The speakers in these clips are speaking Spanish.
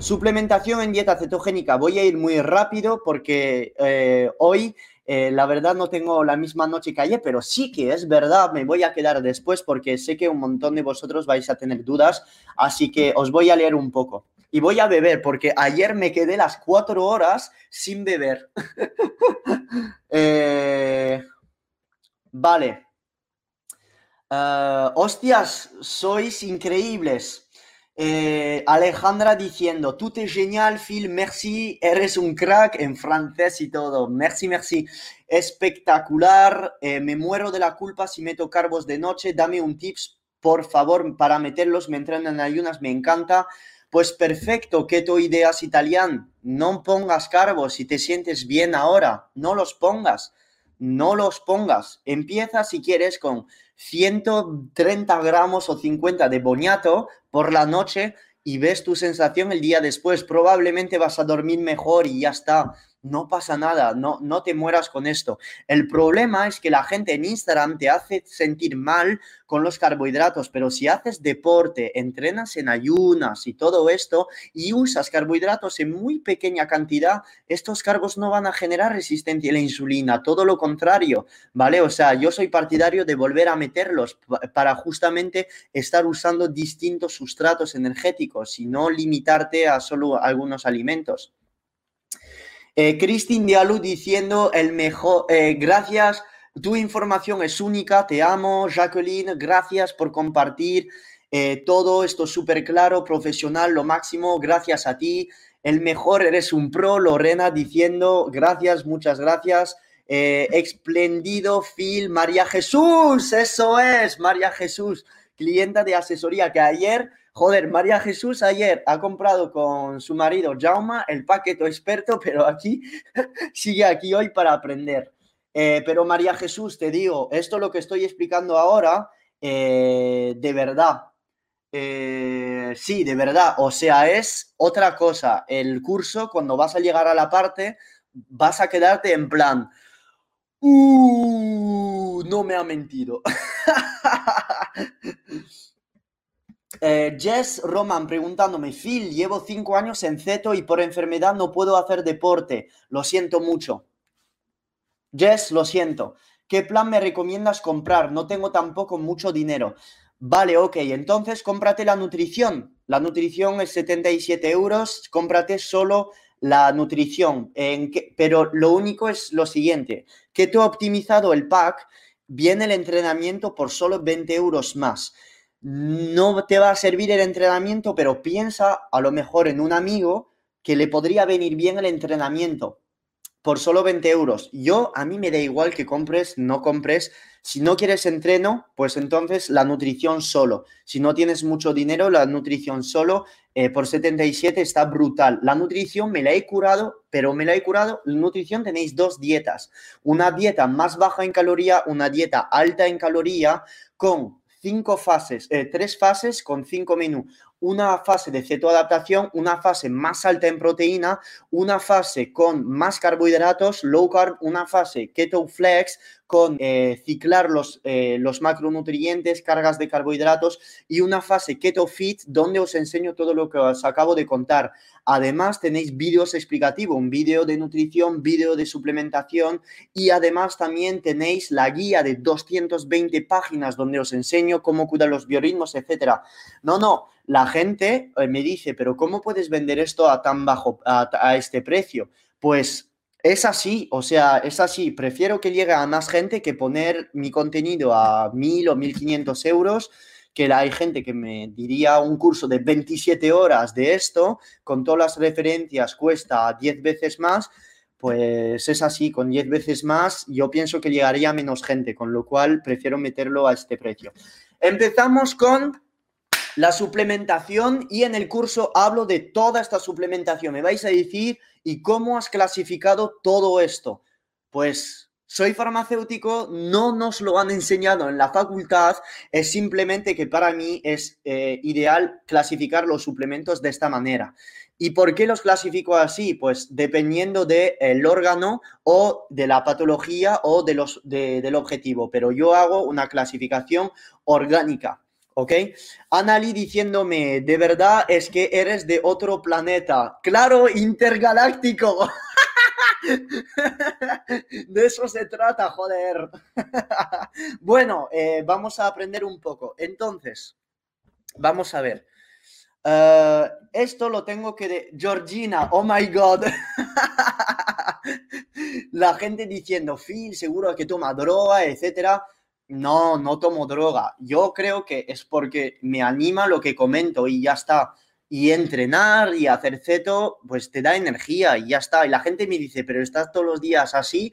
Suplementación en dieta cetogénica. Voy a ir muy rápido porque eh, hoy eh, la verdad no tengo la misma noche que ayer, pero sí que es verdad, me voy a quedar después porque sé que un montón de vosotros vais a tener dudas, así que os voy a leer un poco. Y voy a beber porque ayer me quedé las cuatro horas sin beber. Eh, vale. hostias, sois increíbles. Eh, Alejandra diciendo, tú te genial, Phil, merci, eres un crack en francés y todo. Merci, merci. Espectacular. Eh, me muero de la culpa si meto carbos de noche. Dame un tips, por favor, para meterlos. Me entrenan en ayunas, me encanta. Pues perfecto, keto ideas italian. No pongas carbos si te sientes bien ahora. No los pongas. No los pongas. Empieza si quieres con 130 gramos o 50 de boñato por la noche y ves tu sensación el día después. Probablemente vas a dormir mejor y ya está no pasa nada, no, no te mueras con esto. El problema es que la gente en Instagram te hace sentir mal con los carbohidratos, pero si haces deporte, entrenas en ayunas y todo esto y usas carbohidratos en muy pequeña cantidad, estos carbos no van a generar resistencia a la insulina, todo lo contrario, ¿vale? O sea, yo soy partidario de volver a meterlos para justamente estar usando distintos sustratos energéticos y no limitarte a solo algunos alimentos. Eh, Christine diciendo el mejor, eh, gracias, tu información es única, te amo, Jacqueline, gracias por compartir eh, todo esto súper claro, profesional, lo máximo, gracias a ti, el mejor, eres un pro, Lorena diciendo gracias, muchas gracias. espléndido Phil, María Jesús, eso es, María Jesús, clienta de asesoría que ayer Joder, María Jesús ayer ha comprado con su marido Jauma el paquete experto, pero aquí sigue aquí hoy para aprender. Eh, pero María Jesús, te digo, esto lo que estoy explicando ahora, eh, de verdad, eh, sí, de verdad, o sea, es otra cosa. El curso, cuando vas a llegar a la parte, vas a quedarte en plan, uh, no me ha mentido. Eh, Jess Roman preguntándome, Phil, llevo cinco años en ceto y por enfermedad no puedo hacer deporte. Lo siento mucho. Jess, lo siento. ¿Qué plan me recomiendas comprar? No tengo tampoco mucho dinero. Vale, ok, entonces cómprate la nutrición. La nutrición es 77 euros, cómprate solo la nutrición. En pero lo único es lo siguiente, que he optimizado el pack, viene el entrenamiento por solo 20 euros más no te va a servir el entrenamiento, pero piensa a lo mejor en un amigo que le podría venir bien el entrenamiento por solo 20 euros. Yo, a mí me da igual que compres, no compres. Si no quieres entreno, pues entonces la nutrición solo. Si no tienes mucho dinero, la nutrición solo eh, por 77 está brutal. La nutrición me la he curado, pero me la he curado. La nutrición tenéis dos dietas. Una dieta más baja en caloría, una dieta alta en caloría con cinco fases, eh, tres fases con cinco menús. Una fase de cetoadaptación, una fase más alta en proteína, una fase con más carbohidratos, low carb, una fase keto flex con eh, ciclar los, eh, los macronutrientes, cargas de carbohidratos y una fase keto fit donde os enseño todo lo que os acabo de contar. Además tenéis vídeos explicativos, un vídeo de nutrición, vídeo de suplementación y además también tenéis la guía de 220 páginas donde os enseño cómo cuidar los biorritmos, etcétera. No, no, la gente eh, me dice, pero ¿cómo puedes vender esto a tan bajo, a, este precio? Pues es así, o sea, es así. Prefiero que llegue a más gente que poner mi contenido a mil o mil quinientos euros que hay gente que me diría un curso de 27 horas de esto, con todas las referencias, cuesta 10 veces más, pues es así, con 10 veces más yo pienso que llegaría menos gente, con lo cual prefiero meterlo a este precio. Empezamos con la suplementación y en el curso hablo de toda esta suplementación. Me vais a decir, ¿y cómo has clasificado todo esto? Pues soy farmacéutico, no nos lo han enseñado en la facultad, es simplemente que para mí es eh, ideal clasificar los suplementos de esta manera. ¿Y por qué los clasifico así? Pues dependiendo del órgano o de la patología o de los, del objetivo, pero yo hago una clasificación orgánica. ¿Ok? Anali diciéndome, de verdad es que eres de otro planeta. Claro, intergaláctico. De eso se trata, joder. Bueno, eh, vamos a aprender un poco. Entonces, vamos a ver. Eh, esto lo tengo que de Georgina, oh my god. La gente diciendo, Phil, seguro que toma droga, etcétera. No, no tomo droga. Yo creo que es porque me anima lo que comento y ya está. Y entrenar y hacer ceto, pues te da energía y ya está. Y la gente me dice, pero estás todos los días así.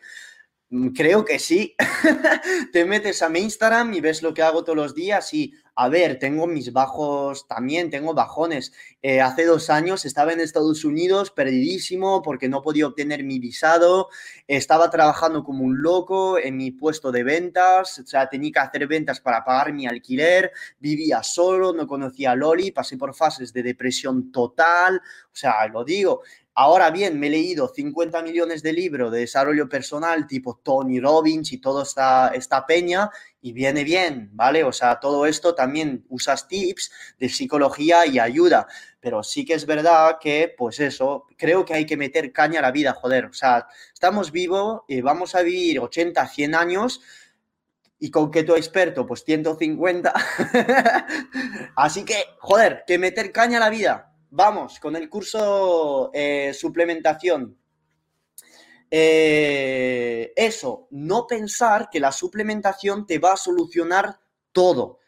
Mm, creo que sí. te metes a mi Instagram y ves lo que hago todos los días y a ver, tengo mis bajos también, tengo bajones. Eh, hace dos años estaba en Estados Unidos perdidísimo porque no podía obtener mi visado. Estaba trabajando como un loco en mi puesto de ventas. O sea, tenía que hacer ventas para pagar mi alquiler. Vivía solo, no conocía a Loli. Pasé por fases de depresión total. O sea, lo digo. Ahora bien, me he leído 50 millones de libros de desarrollo personal tipo Tony Robbins y toda esta, esta peña y viene bien, ¿vale? O sea, todo esto también usas tips de psicología y ayuda, pero sí que es verdad que, pues eso, creo que hay que meter caña a la vida, joder, o sea, estamos vivos y vamos a vivir 80, 100 años y con que tu experto, pues 150. Así que, joder, que meter caña a la vida vamos con el curso eh, suplementación. Eh, eso, no pensar que la suplementación te va a solucionar todo.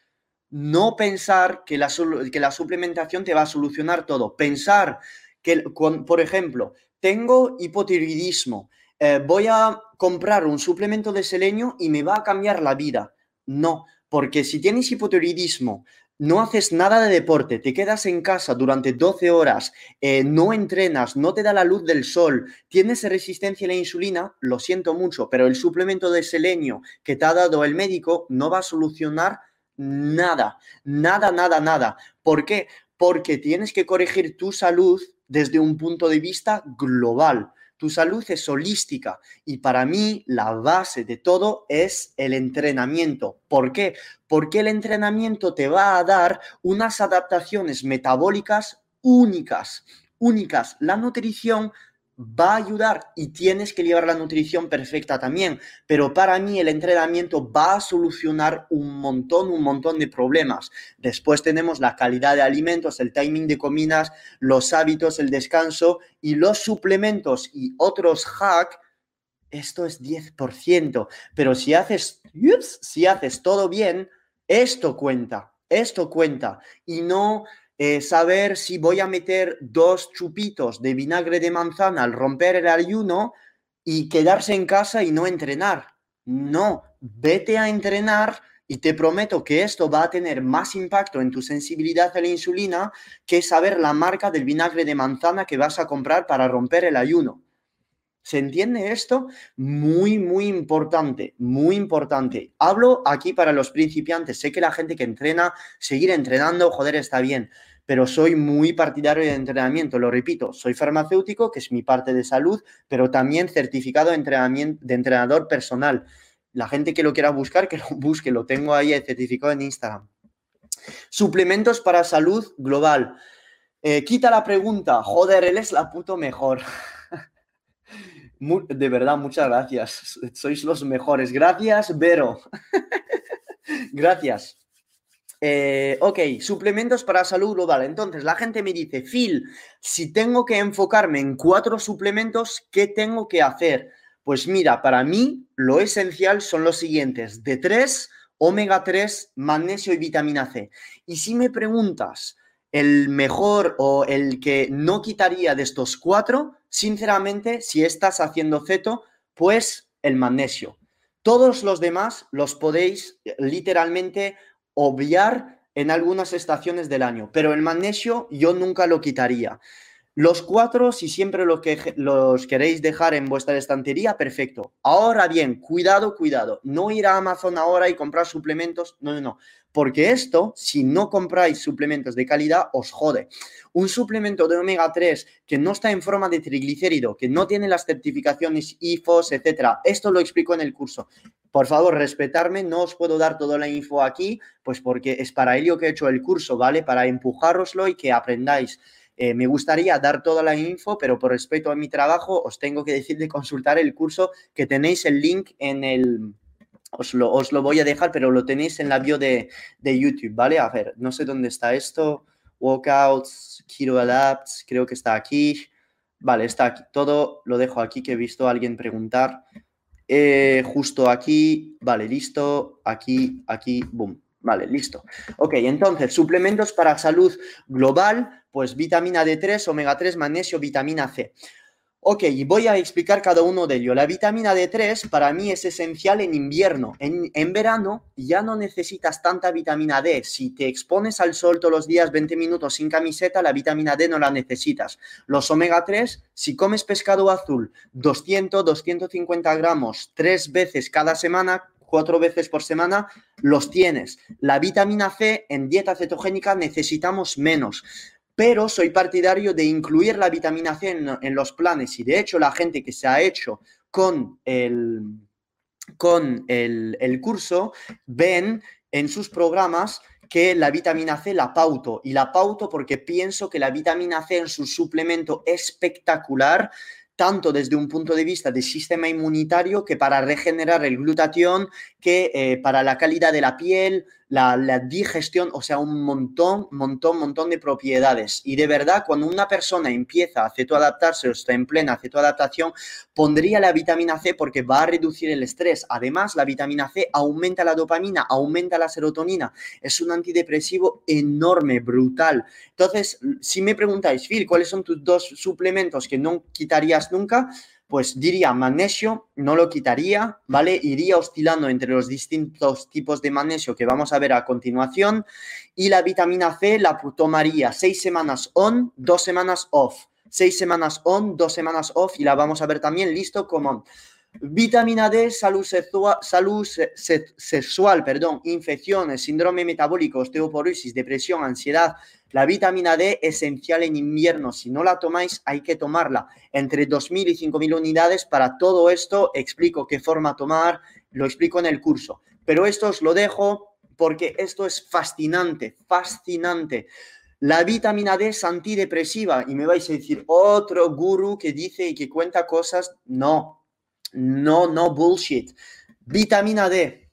No pensar que la, que la suplementación te va a solucionar todo. Pensar que, por ejemplo, tengo hipotiroidismo, eh, voy a comprar un suplemento de selenio y me va a cambiar la vida. No, porque si tienes hipotiroidismo, no haces nada de deporte, te quedas en casa durante 12 horas, eh, no entrenas, no te da la luz del sol, tienes resistencia a la insulina, lo siento mucho, pero el suplemento de selenio que te ha dado el médico no va a solucionar nada, nada, nada, nada. ¿Por qué? Porque tienes que corregir tu salud desde un punto de vista global. Tu salud es holística y para mí la base de todo es el entrenamiento. ¿Por qué? Porque el entrenamiento te va a dar unas adaptaciones metabólicas únicas, únicas. La nutrición va a ayudar y tienes que llevar la nutrición perfecta también, pero para mí el entrenamiento va a solucionar un montón, un montón de problemas. Después tenemos la calidad de alimentos, el timing de comidas, los hábitos, el descanso y los suplementos y otros hacks. Esto es 10%, pero si haces, si haces todo bien, esto cuenta, esto cuenta y no eh, saber si voy a meter dos chupitos de vinagre de manzana al romper el ayuno y quedarse en casa y no entrenar. No, vete a entrenar y te prometo que esto va a tener más impacto en tu sensibilidad a la insulina que saber la marca del vinagre de manzana que vas a comprar para romper el ayuno. ¿Se entiende esto? Muy, muy importante, muy importante. Hablo aquí para los principiantes. Sé que la gente que entrena, seguir entrenando, joder, está bien, pero soy muy partidario de entrenamiento. Lo repito, soy farmacéutico, que es mi parte de salud, pero también certificado de, entrenamiento, de entrenador personal. La gente que lo quiera buscar, que lo busque, lo tengo ahí certificado en Instagram. Suplementos para salud global. Eh, quita la pregunta, joder, él es la puto mejor. de verdad, muchas gracias. Sois los mejores. Gracias, Vero. gracias. Eh, ok, suplementos para salud global. Entonces, la gente me dice, Phil, si tengo que enfocarme en cuatro suplementos, ¿qué tengo que hacer? Pues mira, para mí lo esencial son los siguientes, de 3, omega 3, magnesio y vitamina C. Y si me preguntas el mejor o el que no quitaría de estos cuatro, sinceramente, si estás haciendo ceto, pues el magnesio. Todos los demás los podéis literalmente obviar en algunas estaciones del año, pero el magnesio yo nunca lo quitaría. Los cuatro, si siempre los, que, los queréis dejar en vuestra estantería, perfecto. Ahora bien, cuidado, cuidado. No ir a Amazon ahora y comprar suplementos. No, no, no. Porque esto, si no compráis suplementos de calidad, os jode. Un suplemento de omega 3 que no está en forma de triglicérido, que no tiene las certificaciones IFOS, etcétera. Esto lo explico en el curso. Por favor, respetarme, no os puedo dar toda la info aquí, pues porque es para ello que he hecho el curso, ¿vale? Para empujároslo y que aprendáis. Eh, me gustaría dar toda la info, pero por respeto a mi trabajo os tengo que decir de consultar el curso que tenéis el link en el... Os lo, os lo voy a dejar, pero lo tenéis en la bio de, de YouTube, ¿vale? A ver, no sé dónde está esto. Walkouts, Keto Adapts, creo que está aquí. Vale, está aquí. Todo lo dejo aquí que he visto a alguien preguntar. Eh, justo aquí, vale, listo. Aquí, aquí, boom. Vale, listo. Ok, entonces, suplementos para salud global, pues vitamina D3, omega 3, magnesio, vitamina C. Ok, voy a explicar cada uno de ellos. La vitamina D3 para mí es esencial en invierno. En, en, verano ya no necesitas tanta vitamina D. Si te expones al sol todos los días 20 minutos sin camiseta, la vitamina D no la necesitas. Los omega 3, si comes pescado azul 200, 250 gramos tres veces cada semana, cuatro veces por semana, los tienes. La vitamina C en dieta cetogénica necesitamos menos. Pero soy partidario de incluir la vitamina C en, los planes y de hecho la gente que se ha hecho con el, con el, el curso ven en sus programas que la vitamina C la pauto y la pauto porque pienso que la vitamina C en su suplemento espectacular tanto desde un punto de vista del sistema inmunitario que para regenerar el glutatión, que eh, para la calidad de la piel, la, digestión, o sea, un montón, montón, montón de propiedades. Y de verdad, cuando una persona empieza a cetoadaptarse o está en plena cetoadaptación, pondría la vitamina C porque va a reducir el estrés. Además, la vitamina C aumenta la dopamina, aumenta la serotonina. Es un antidepresivo enorme, brutal. Entonces, si me preguntáis, Phil, ¿cuáles son tus dos suplementos que no quitarías nunca? Pues diría magnesio, no lo quitaría, ¿vale? Iría oscilando entre los distintos tipos de magnesio que vamos a ver a continuación y la vitamina C la tomaría seis semanas on, dos semanas off. Seis semanas on, dos semanas off y la vamos a ver también listo como Vitamina D, salud sexual, perdón, infecciones, síndrome metabólico, osteoporosis, depresión, ansiedad. La vitamina D esencial en invierno. Si no la tomáis, hay que tomarla. Entre 2.000 y 5.000 unidades. Para todo esto, explico qué forma tomar, lo explico en el curso. Pero esto os lo dejo porque esto es fascinante, fascinante. La vitamina D es antidepresiva y me vais a decir, otro guru que dice y que cuenta cosas. No, no, no bullshit. Vitamina D.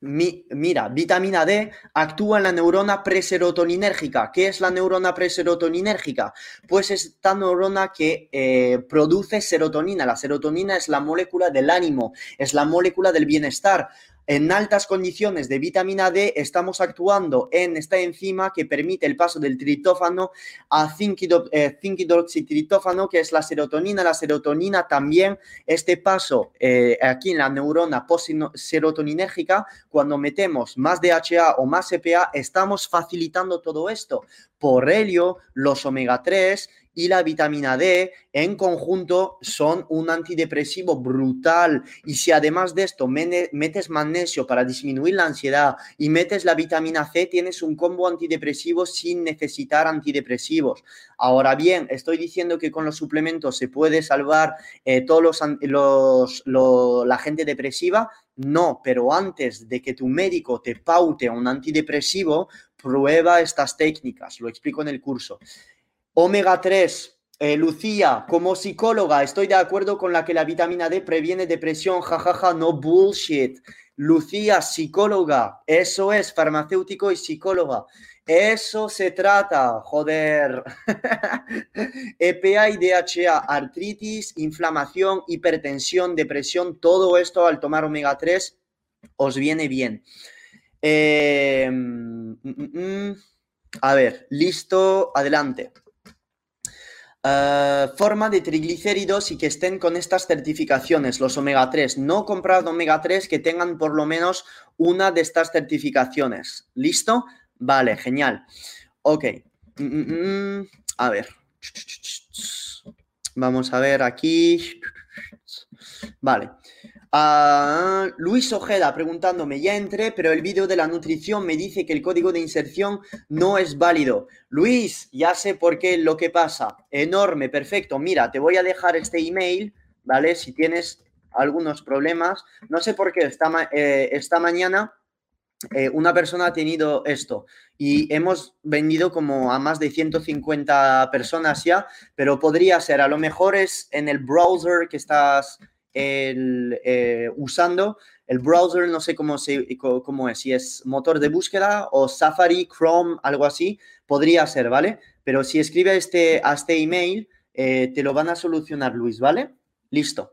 mira, vitamina D actúa en la neurona preserotoninérgica. ¿Qué es la neurona preserotoninérgica? Pues es esta neurona que eh, produce serotonina. La serotonina es la molécula del ánimo, es la molécula del bienestar en altas condiciones de vitamina D estamos actuando en esta enzima que permite el paso del tritófano a 5-hidroxitritófano, eh, que es la serotonina. La serotonina también, este paso eh, aquí en la neurona serotoninérgica, cuando metemos más DHA o más EPA, estamos facilitando todo esto. Por ello, los omega 3 y la vitamina D en conjunto son un antidepresivo brutal. Y si además de esto metes magnesio para disminuir la ansiedad y metes la vitamina C, tienes un combo antidepresivo sin necesitar antidepresivos. Ahora bien, estoy diciendo que con los suplementos se puede salvar eh, todos los, la gente depresiva. No, pero antes de que tu médico te paute un antidepresivo, prueba estas técnicas. Lo explico en el curso. Omega 3. Eh, Lucía, como psicóloga, estoy de acuerdo con la que la vitamina D previene depresión. Jajaja, no bullshit. Lucía, psicóloga. Eso es, farmacéutico y psicóloga. Eso se trata, joder. EPA y DHA, artritis, inflamación, hipertensión, depresión, todo esto al tomar omega 3 os viene bien. Eh, mm, mm, mm. a ver, listo, adelante. Eh, forma de triglicéridos y que estén con estas certificaciones, los omega 3. No comprad omega 3 que tengan por lo menos una de estas certificaciones. ¿Listo? Vale, genial. Ok. Mm, mm, mm. A ver. Vamos a ver aquí. Vale. Ah, Luis Ojeda preguntándome, ya entré, pero el vídeo de la nutrición me dice que el código de inserción no es válido. Luis, ya sé por qué lo que pasa. Enorme, perfecto. Mira, te voy a dejar este email, ¿vale? Si tienes algunos problemas. No sé por qué esta, eh, esta mañana eh, una persona ha tenido esto y hemos vendido como a más de 150 personas ya, pero podría ser, a lo mejor es en el browser que estás el, eh, usando el browser, no sé cómo, se, cómo es, si es motor de búsqueda o Safari, Chrome, algo así, podría ser, ¿vale? Pero si escribe este, este email, eh, te lo van a solucionar, Luis, ¿vale? Listo.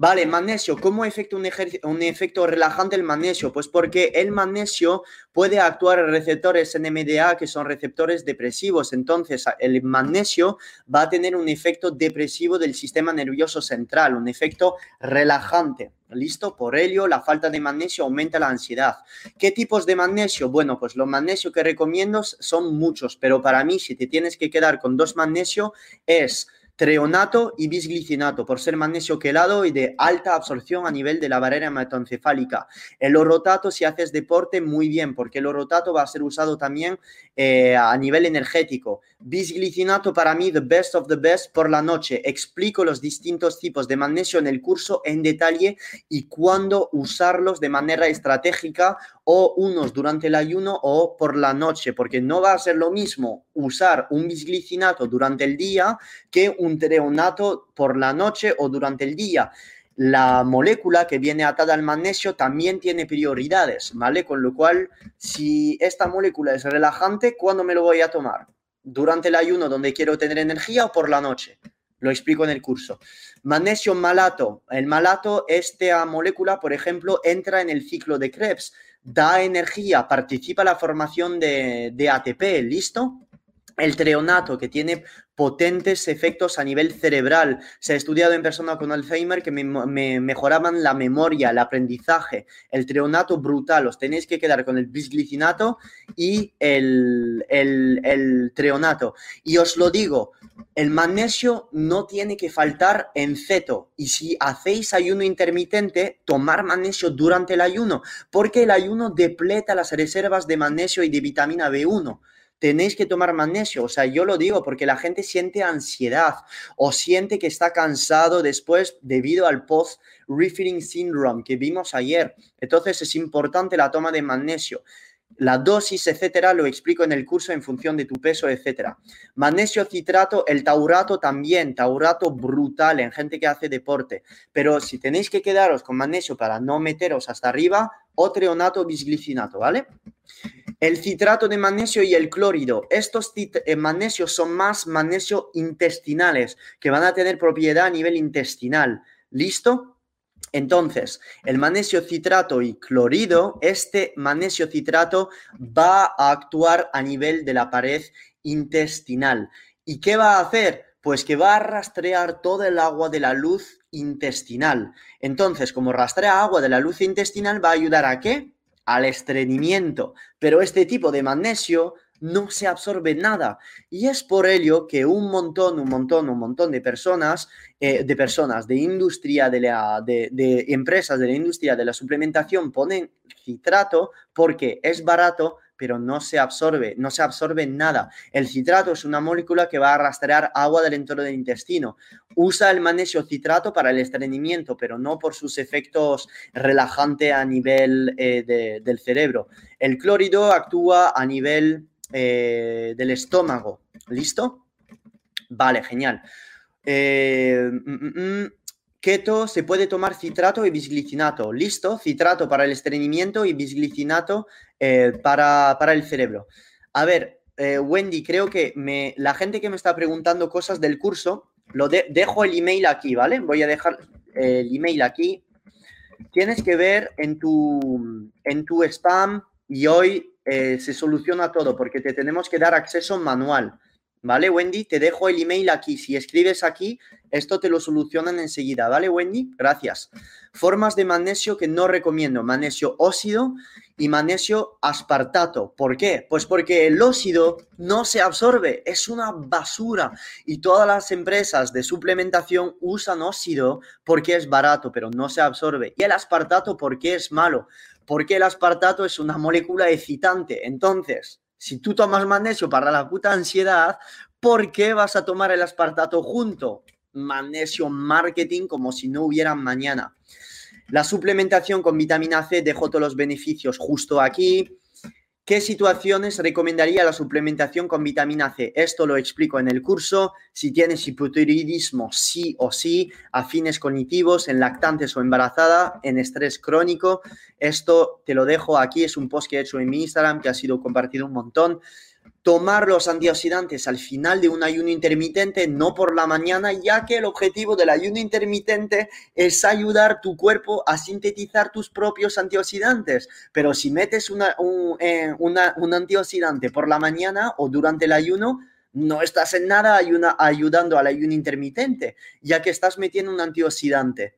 Vale, magnesio, ¿cómo efecto un, un, efecto relajante el magnesio? Pues porque el magnesio puede actuar en receptores NMDA que son receptores depresivos. Entonces, el magnesio va a tener un efecto depresivo del sistema nervioso central, un efecto relajante. ¿Listo? Por ello, la falta de magnesio aumenta la ansiedad. ¿Qué tipos de magnesio? Bueno, pues los magnesios que recomiendo son muchos, pero para mí, si te tienes que quedar con dos magnesio, es treonato y bisglicinato, por ser magnesio quelado y de alta absorción a nivel de la barrera hematoencefálica. El orotato, si haces deporte, muy bien, porque el orotato va a ser usado también eh, a nivel energético. Bisglicinato, para mí, the best of the best por la noche. Explico los distintos tipos de magnesio en el curso en detalle y cuándo usarlos de manera estratégica o unos durante el ayuno o por la noche, porque no va a ser lo mismo usar un bisglicinato durante el día que un treonato por la noche o durante el día. La molécula que viene atada al magnesio también tiene prioridades, ¿vale? Con lo cual, si esta molécula es relajante, ¿cuándo me lo voy a tomar? ¿Durante el ayuno donde quiero tener energía o por la noche? Lo explico en el curso. Magnesio malato. El malato, esta molécula, por ejemplo, entra en el ciclo de Krebs da energía, participa en la formación de, de ATP, ¿listo? El treonato, que tiene potentes efectos a nivel cerebral. Se ha estudiado en personas con Alzheimer que me, mejoraban la memoria, el aprendizaje. El treonato brutal. Os tenéis que quedar con el bisglicinato y el, el, el treonato. Y os lo digo, el magnesio no tiene que faltar en ceto. Y si hacéis ayuno intermitente, tomar magnesio durante el ayuno, porque el ayuno depleta las reservas de magnesio y de vitamina B1 tenéis que tomar magnesio. O sea, yo lo digo porque la gente siente ansiedad o siente que está cansado después debido al post-refilling syndrome que vimos ayer. Entonces es importante la toma de magnesio. La dosis, etcétera, lo explico en el curso en función de tu peso, etcétera. Magnesio citrato, el taurato también, taurato brutal en gente que hace deporte. Pero si tenéis que quedaros con magnesio para no meteros hasta arriba, o treonato bisglicinato, ¿vale? El citrato de magnesio y el clórido. Estos eh, magnesios son más magnesio intestinales, que van a tener propiedad a nivel intestinal. ¿Listo? Entonces, el magnesio citrato y clorido, este magnesio citrato va a actuar a nivel de la pared intestinal. ¿Y qué va a hacer? Pues que va a rastrear todo el agua de la luz intestinal. Entonces, como rastrea agua de la luz intestinal, va a ayudar a qué? Al estreñimiento, pero este tipo de magnesio no se absorbe nada. Y es por ello que un montón, un montón, un montón de personas, eh, de personas de industria, de, la, de, empresas de la industria de la suplementación ponen citrato porque es barato, pero no se absorbe, no se absorbe nada. El citrato es una molécula que va a rastrear agua del entorno del intestino. Usa el magnesio citrato para el estreñimiento, pero no por sus efectos relajantes a nivel eh, del cerebro. El clórido actúa a nivel eh, del estómago. ¿Listo? Vale, genial. Eh, mm, mm, mm. Keto se puede tomar citrato y bisglicinato. Listo, citrato para el estreñimiento y bisglicinato eh, para, el cerebro. A ver, eh, Wendy, creo que me, la gente que me está preguntando cosas del curso, lo dejo el email aquí, ¿vale? Voy a dejar el email aquí. Tienes que ver en tu, en tu spam y hoy eh, se soluciona todo porque te tenemos que dar acceso manual. ¿Vale, Wendy? Te dejo el email aquí. Si escribes aquí, esto te lo solucionan enseguida. ¿Vale, Wendy? Gracias. Formas de magnesio que no recomiendo. Magnesio óxido y magnesio aspartato. ¿Por qué? Pues porque el óxido no se absorbe. Es una basura. Y todas las empresas de suplementación usan óxido porque es barato, pero no se absorbe. Y el aspartato porque es malo. Porque el aspartato es una molécula excitante. Entonces, si tú tomas magnesio para la puta ansiedad, ¿por qué vas a tomar el aspartato junto? Magnesio marketing como si no hubiera mañana. La suplementación con vitamina C, dejo todos los beneficios justo aquí. ¿Qué situaciones recomendaría la suplementación con vitamina C? Esto lo explico en el curso. Si tienes hipotiroidismo, sí o sí, afines cognitivos, en lactantes o embarazada, en estrés crónico. Esto te lo dejo aquí, es un post que he hecho en mi Instagram que ha sido compartido un montón tomar los antioxidantes al final de un ayuno intermitente, no por la mañana, ya que el objetivo del ayuno intermitente es ayudar tu cuerpo a sintetizar tus propios antioxidantes. Pero si metes un, eh, antioxidante por la mañana o durante el ayuno, no estás en nada ayudando al ayuno intermitente, ya que estás metiendo un antioxidante.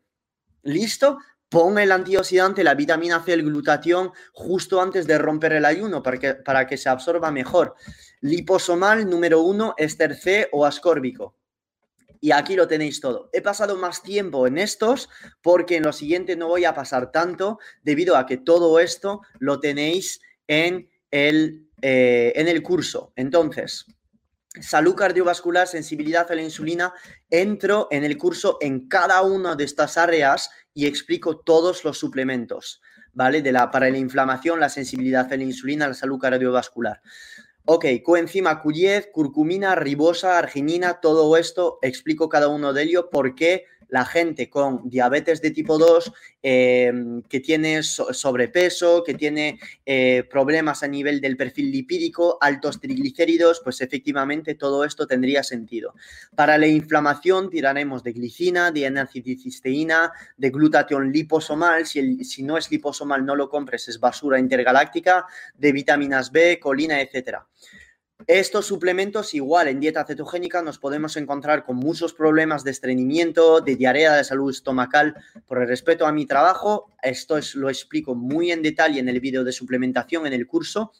¿Listo? Pon el antioxidante, la vitamina C, el glutatión, justo antes de romper el ayuno para que, para que se absorba mejor. Liposomal número uno, ester C o ascórbico. Y aquí lo tenéis todo. He pasado más tiempo en estos porque en lo siguiente no voy a pasar tanto debido a que todo esto lo tenéis en el, eh, en el curso. Entonces, salud cardiovascular, sensibilidad a la insulina, entro en el curso en cada una de estas áreas y explico todos los suplementos, ¿vale? De la, para la inflamación, la sensibilidad a la insulina, la salud cardiovascular. Ok, coenzima Q10, curcumina, ribosa, arginina, todo esto, explico cada uno de ellos, por qué la gente con diabetes de tipo 2, em, que tiene sobrepeso, que tiene eh, problemas a nivel del perfil lipídico, altos triglicéridos, pues efectivamente todo esto tendría sentido. Para la inflamación tiraremos de glicina, de N-aceticisteína, de glutatión liposomal, si, si no es liposomal no lo compres, es basura intergaláctica, de vitaminas B, colina, etcétera. Estos suplementos, igual en dieta cetogénica, nos podemos encontrar con muchos problemas de estreñimiento, de diarrea, de salud estomacal. Por el respeto a mi trabajo, esto es, lo explico muy en detalle en el vídeo de suplementación en el curso.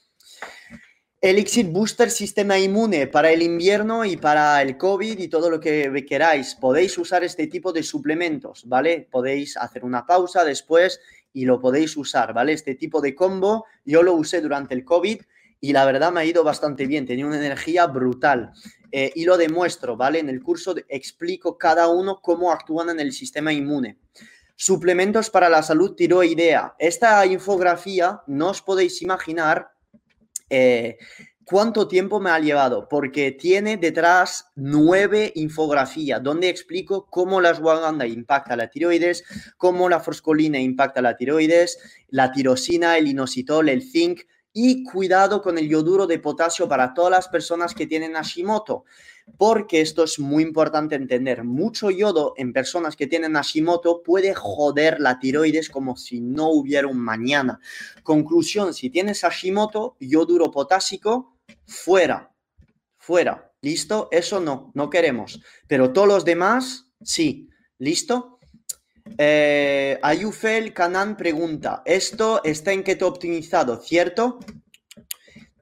Elixir Booster Sistema Inmune para el invierno y para el COVID y todo lo que queráis. Podéis usar este tipo de suplementos, ¿vale? Podéis hacer una pausa después y lo podéis usar, ¿vale? Este tipo de combo yo lo usé durante el COVID y la verdad me ha ido bastante bien, tenía una energía brutal. Eh, y lo demuestro, ¿vale? En el curso explico cada uno cómo actúan en el sistema inmune. Suplementos para la salud tiroidea. Esta infografía no os podéis imaginar eh, cuánto tiempo me ha llevado, porque tiene detrás nueve infografías donde explico cómo la ashwagandha impacta la tiroides, cómo la froscolina impacta la tiroides, la tirosina, el inositol, el zinc, y cuidado con el yoduro de potasio para todas las personas que tienen Hashimoto, porque esto es muy importante entender. Mucho yodo en personas que tienen Hashimoto puede joder la tiroides como si no hubiera un mañana. Conclusión, si tienes Hashimoto, yoduro potásico, fuera, fuera. ¿Listo? Eso no, no queremos. Pero todos los demás, sí. ¿Listo? Eh, Ayufel Canan pregunta, ¿esto está en keto optimizado, cierto?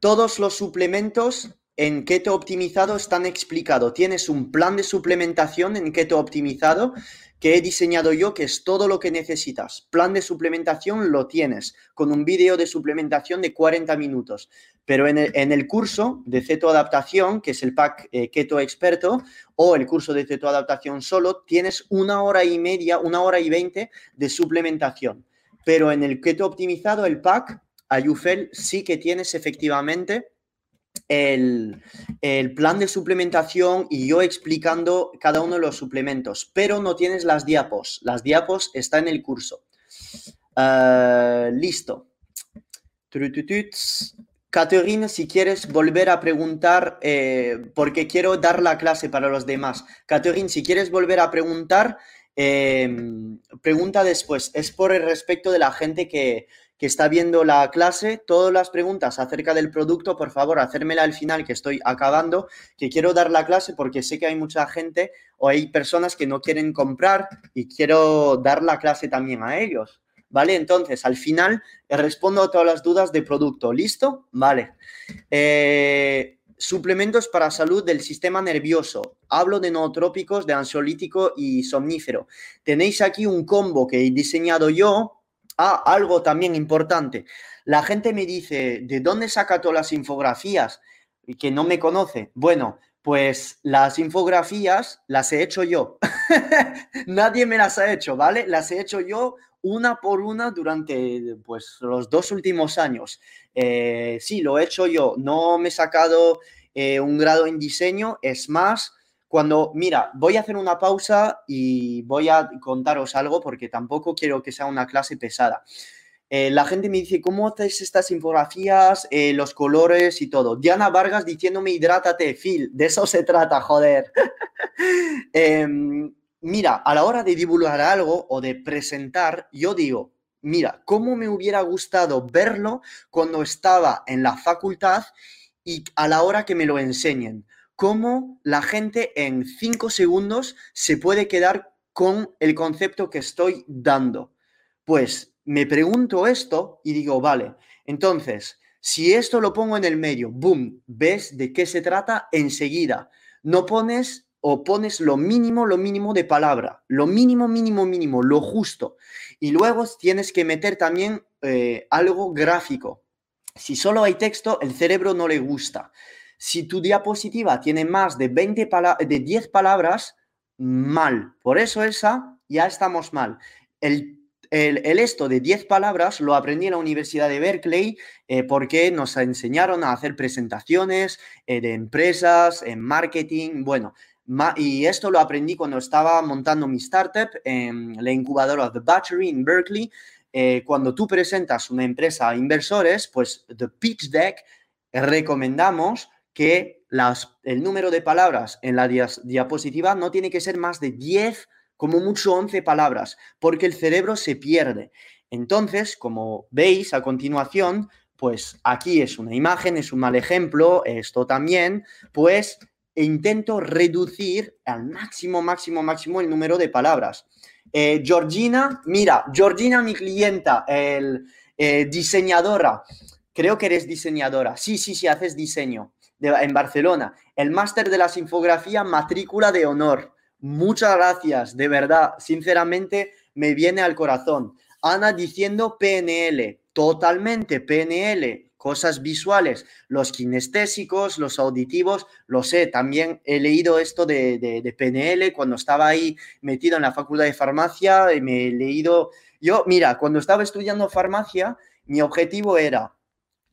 Todos los suplementos en keto optimizado están explicados. Tienes un plan de suplementación en keto optimizado que he diseñado yo, que es todo lo que necesitas. Plan de suplementación lo tienes, con un vídeo de suplementación de 40 minutos. Pero en el, curso de cetoadaptación, que es el pack eh, Keto Experto, o el curso de cetoadaptación solo, tienes una hora y media, una hora y veinte de suplementación. Pero en el Keto Optimizado, el pack, Ayufel, sí que tienes efectivamente el, plan de suplementación y yo explicando cada uno de los suplementos, pero no tienes las diapos. Las diapos están en el curso. Uh, listo. Catherine, si quieres volver a preguntar, eh, porque quiero dar la clase para los demás. Catherine, si quieres volver a preguntar, em, pregunta después. Es por el respecto de la gente que, que está viendo la clase, todas las preguntas acerca del producto, por favor, hacérmela al final que estoy acabando, que quiero dar la clase porque sé que hay mucha gente o hay personas que no quieren comprar y quiero dar la clase también a ellos. ¿Vale? Entonces, al final respondo a todas las dudas de producto. ¿Listo? Vale. Eh, suplementos para salud del sistema nervioso. Hablo de nootrópicos, de ansiolítico y somnífero. Tenéis aquí un combo que he diseñado yo. Algo también importante. La gente me dice, ¿de dónde saca todas las infografías? Y que no me conoce. Bueno, pues las infografías las he hecho yo. Nadie me las ha hecho, ¿vale? Las he hecho yo una por una durante pues, los dos últimos años. Eh, sí, lo he hecho yo. No me he sacado eh, un grado en diseño. Es más, cuando, mira, voy a hacer una pausa y voy a contaros algo porque tampoco quiero que sea una clase pesada. Eh, la gente me dice, ¿cómo haces estas infografías, los colores y todo? Diana Vargas diciéndome, hidrátate, Phil, de eso se trata, joder. Em, mira, a la hora de divulgar algo o de presentar, yo digo, mira, cómo me hubiera gustado verlo cuando estaba en la facultad y a la hora que me lo enseñen. Cómo la gente en cinco segundos se puede quedar con el concepto que estoy dando. Pues me pregunto esto y digo, vale, entonces, si esto lo pongo en el medio, boom, ves de qué se trata enseguida. No pones o pones lo mínimo, lo mínimo de palabra, lo mínimo, mínimo, mínimo, lo justo. Y luego tienes que meter también eh, algo gráfico. Si solo hay texto, el cerebro no le gusta. Si tu diapositiva tiene más de, 20 de 10 palabras, mal. Por eso esa ya estamos mal. El el, esto de 10 palabras lo aprendí en la Universidad de Berkeley eh, porque nos enseñaron a hacer presentaciones eh, de empresas, en marketing, bueno, y esto lo aprendí cuando estaba montando mi startup en la incubadora The Battery en Berkeley. Eh, cuando tú presentas una empresa a inversores, pues The Pitch Deck recomendamos que el número de palabras en la diapositiva no tiene que ser más de 10, como mucho 11 palabras, porque el cerebro se pierde. Entonces, como veis a continuación, pues aquí es una imagen, es un mal ejemplo, esto también, pues intento reducir al máximo, máximo, máximo el número de palabras. Eh, Georgina, mira, Georgina, mi clienta, el, eh, diseñadora, creo que eres diseñadora. Sí, sí, sí, haces diseño en Barcelona. El máster de las infografías, matrícula de honor. Muchas gracias, de verdad, sinceramente me viene al corazón. Ana diciendo PNL, totalmente PNL, cosas visuales, los kinestésicos, los auditivos, lo sé, también he leído esto de, PNL cuando estaba ahí metido en la facultad de farmacia, y me he leído, yo, mira, cuando estaba estudiando farmacia, mi objetivo era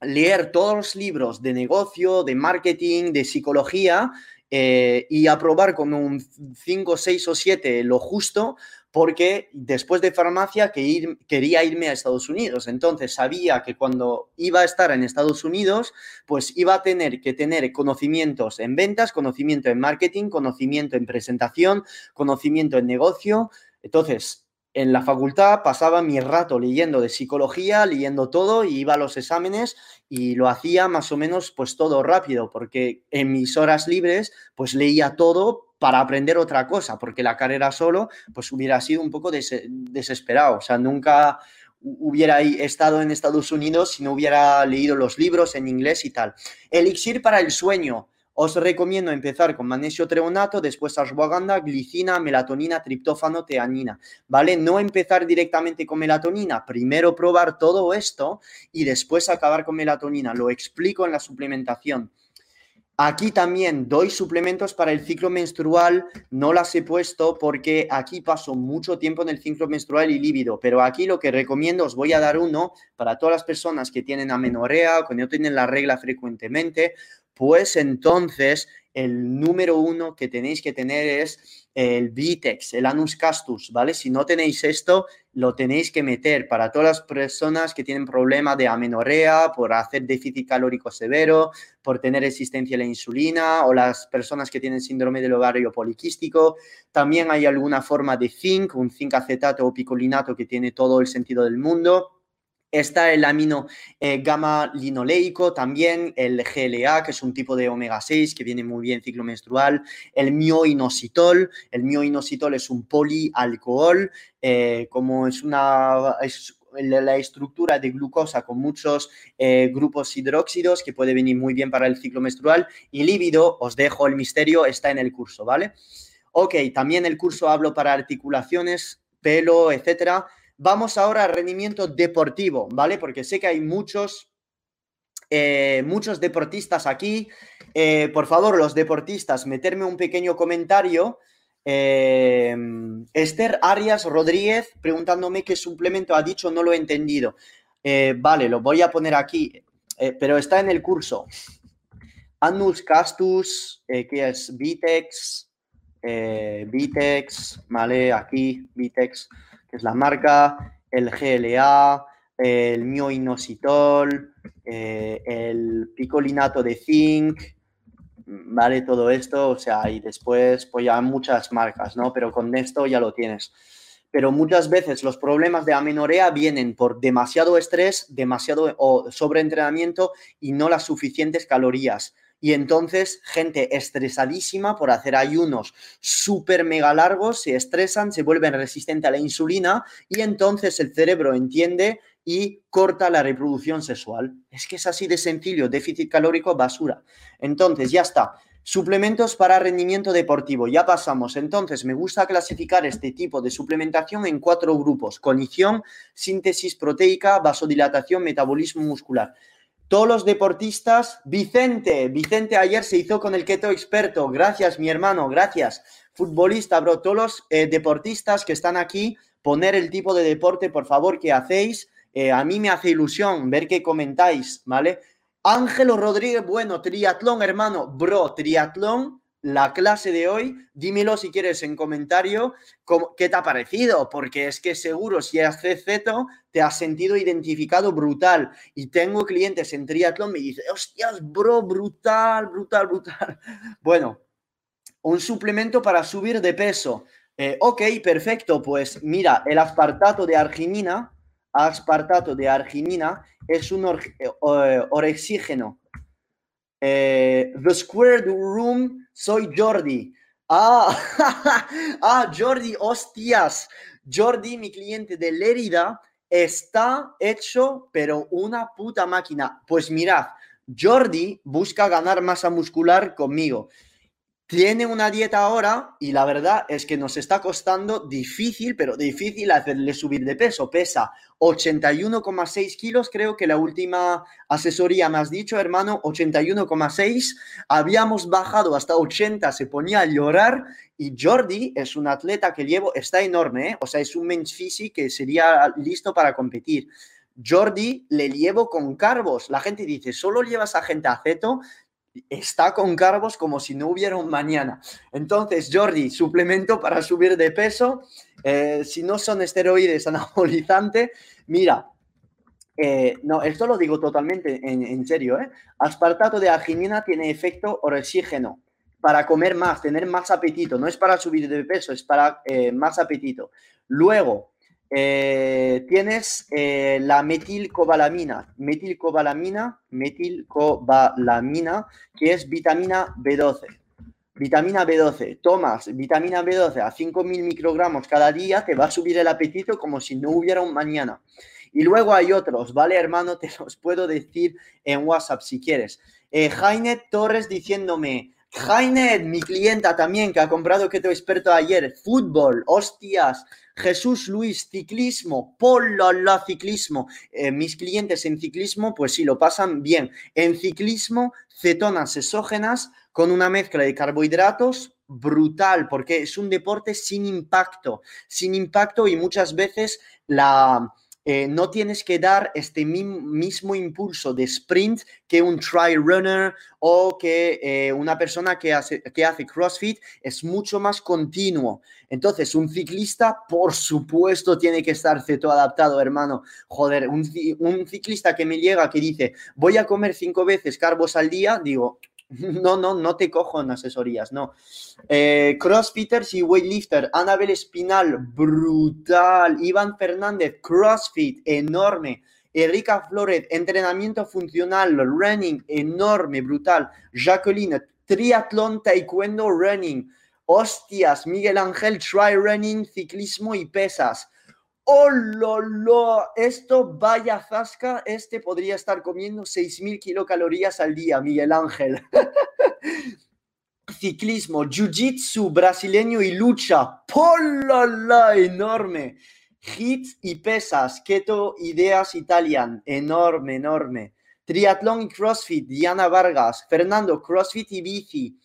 leer todos los libros de negocio, de marketing, de psicología, eh, y aprobar con un 5, 6 o 7 lo justo porque después de farmacia que quería irme a Estados Unidos. Entonces sabía que cuando iba a estar en Estados Unidos, pues iba a tener que tener conocimientos en ventas, conocimiento en marketing, conocimiento en presentación, conocimiento en negocio. Entonces, en la facultad pasaba mi rato leyendo de psicología, leyendo todo y iba a los exámenes y lo hacía más o menos pues todo rápido, porque en mis horas libres pues leía todo para aprender otra cosa, porque la carrera solo, pues hubiera sido un poco desesperado. O sea, nunca hubiera estado en Estados Unidos si no hubiera leído los libros en inglés y tal. Elixir para el sueño. Os recomiendo empezar con magnesio treonato, después ashwagandha, glicina, melatonina, triptófano, teanina, ¿vale? No empezar directamente con melatonina, primero probar todo esto y después acabar con melatonina. Lo explico en la suplementación. Aquí también doy suplementos para el ciclo menstrual, no las he puesto porque aquí paso mucho tiempo en el ciclo menstrual y líbido, pero aquí lo que recomiendo, os voy a dar uno para todas las personas que tienen amenorrea, que no tienen la regla frecuentemente, pues entonces el número uno que tenéis que tener es el Vitex, el Anus Castus, ¿vale? Si no tenéis esto, lo tenéis que meter para todas las personas que tienen problema de amenorrea, por hacer déficit calórico severo, por tener resistencia a la insulina o las personas que tienen síndrome del ovario poliquístico. También hay alguna forma de zinc, un zinc acetato o picolinato que tiene todo el sentido del mundo Está el amino eh, gamma linoleico, también el GLA, que es un tipo de omega 6 que viene muy bien ciclo menstrual, el mioinositol, el mioinositol es un polialcohol, eh, como es una la estructura de glucosa con muchos eh, grupos hidróxidos que puede venir muy bien para el ciclo menstrual y líbido, os dejo el misterio, está en el curso, ¿vale? Ok, también el curso hablo para articulaciones, pelo, etcétera. Vamos ahora al rendimiento deportivo, ¿vale? Porque sé que hay muchos, eh, muchos deportistas aquí. Eh, por favor, los deportistas, meterme un pequeño comentario. Eh, Esther Arias Rodríguez preguntándome qué suplemento ha dicho, no lo he entendido. vale, lo voy a poner aquí, pero está en el curso. Annus Castus, que es Vitex, Vitex, vale, aquí, Vitex que es la marca, el GLA, el mioinositol, eh, el picolinato de zinc, ¿vale? Todo esto, o sea, y después, pues ya muchas marcas, ¿no? Pero con esto ya lo tienes. Pero muchas veces los problemas de amenorea vienen por demasiado estrés, demasiado o sobreentrenamiento y no las suficientes calorías. Y entonces, gente estresadísima por hacer ayunos súper mega largos, se estresan, se vuelven resistentes a la insulina y entonces el cerebro entiende y corta la reproducción sexual. Es que es así de sencillo, déficit calórico, basura. Entonces, ya está. Suplementos para rendimiento deportivo. Ya pasamos. Entonces, me gusta clasificar este tipo de suplementación en cuatro grupos. Cognición, síntesis proteica, vasodilatación, metabolismo muscular todos los deportistas, Vicente, Vicente ayer se hizo con el keto experto, gracias mi hermano, gracias. Futbolista, bro, todos los eh, deportistas que están aquí, poner el tipo de deporte, por favor, que hacéis. Eh, a mí me hace ilusión ver qué comentáis, ¿vale? Ángelo Rodríguez, bueno, triatlón, hermano, bro, triatlón, la clase de hoy. Dímelo si quieres en comentario qué te ha parecido, porque es que seguro si haces ceto te has sentido identificado brutal. Y tengo clientes en triatlón, me dicen, hostias, bro, brutal, brutal, brutal. Bueno, un suplemento para subir de peso. Eh, ok, perfecto, pues mira, el aspartato de arginina, aspartato de arginina es un eh, orexígeno eh, The Squared Room, soy Jordi. Ah, ah, Jordi, hostias. Jordi, mi cliente de Lérida, está hecho, pero una puta máquina. Pues mirad, Jordi busca ganar masa muscular conmigo tiene una dieta ahora y la verdad es que nos está costando difícil, pero difícil hacerle subir de peso. Pesa 81,6 kilos, creo que la última asesoría me has dicho, hermano, 81,6. Habíamos bajado hasta 80, se ponía a llorar y Jordi es un atleta que llevo, está enorme, ¿eh? o sea, es un men's physique que sería listo para competir. Jordi le llevo con carbos. La gente dice, solo llevas a gente a ceto está con carbos como si no hubiera un mañana. Entonces, Jordi, suplemento para subir de peso. Eh, si no son esteroides anabolizante, mira, eh, no, esto lo digo totalmente en, serio, ¿eh? Aspartato de arginina tiene efecto oxígeno para comer más, tener más apetito. No es para subir de peso, es para eh, más apetito. Luego, eh, tienes eh, la metilcobalamina, metilcobalamina, metilcobalamina, que es vitamina B12. Vitamina B12, tomas vitamina B12 a 5.000 microgramos cada día, te va a subir el apetito como si no hubiera un mañana. Y luego hay otros, ¿vale, hermano? Te los puedo decir en WhatsApp si quieres. Eh, Torres diciéndome, Jaime, mi clienta también, que ha comprado te experto ayer, fútbol, hostias, Jesús Luis, ciclismo, polo la ciclismo. Eh, mis clientes en ciclismo, pues sí, lo pasan bien. En ciclismo, cetonas exógenas con una mezcla de carbohidratos brutal, porque es un deporte sin impacto, sin impacto y muchas veces la eh, no tienes que dar este mismo impulso de sprint que un try runner o que eh, una persona que hace, que hace CrossFit es mucho más continuo. Entonces, un ciclista, por supuesto, tiene que estar ceto adaptado, hermano. Joder, un, ciclista que me llega que dice, voy a comer cinco veces carbos al día, digo, no, no, no te cojo en asesorías, no. Eh, crossfitters y weightlifter, Anabel Espinal, brutal. Iván Fernández, CrossFit, enorme. Erika Flores, entrenamiento funcional, running, enorme, brutal. Jacqueline, triatlón, taekwondo, running. Hostias, Miguel Ángel, try running, ciclismo y pesas. ¡Oh, lo, lo! Esto, vaya zasca, este podría estar comiendo 6.000 kilocalorías al día, Miguel Ángel. Ciclismo, jiu-jitsu brasileño y lucha. la Enorme. Hits y pesas, keto, ideas Italian. Enorme, enorme. Triatlón y CrossFit, Diana Vargas. Fernando, CrossFit y bici.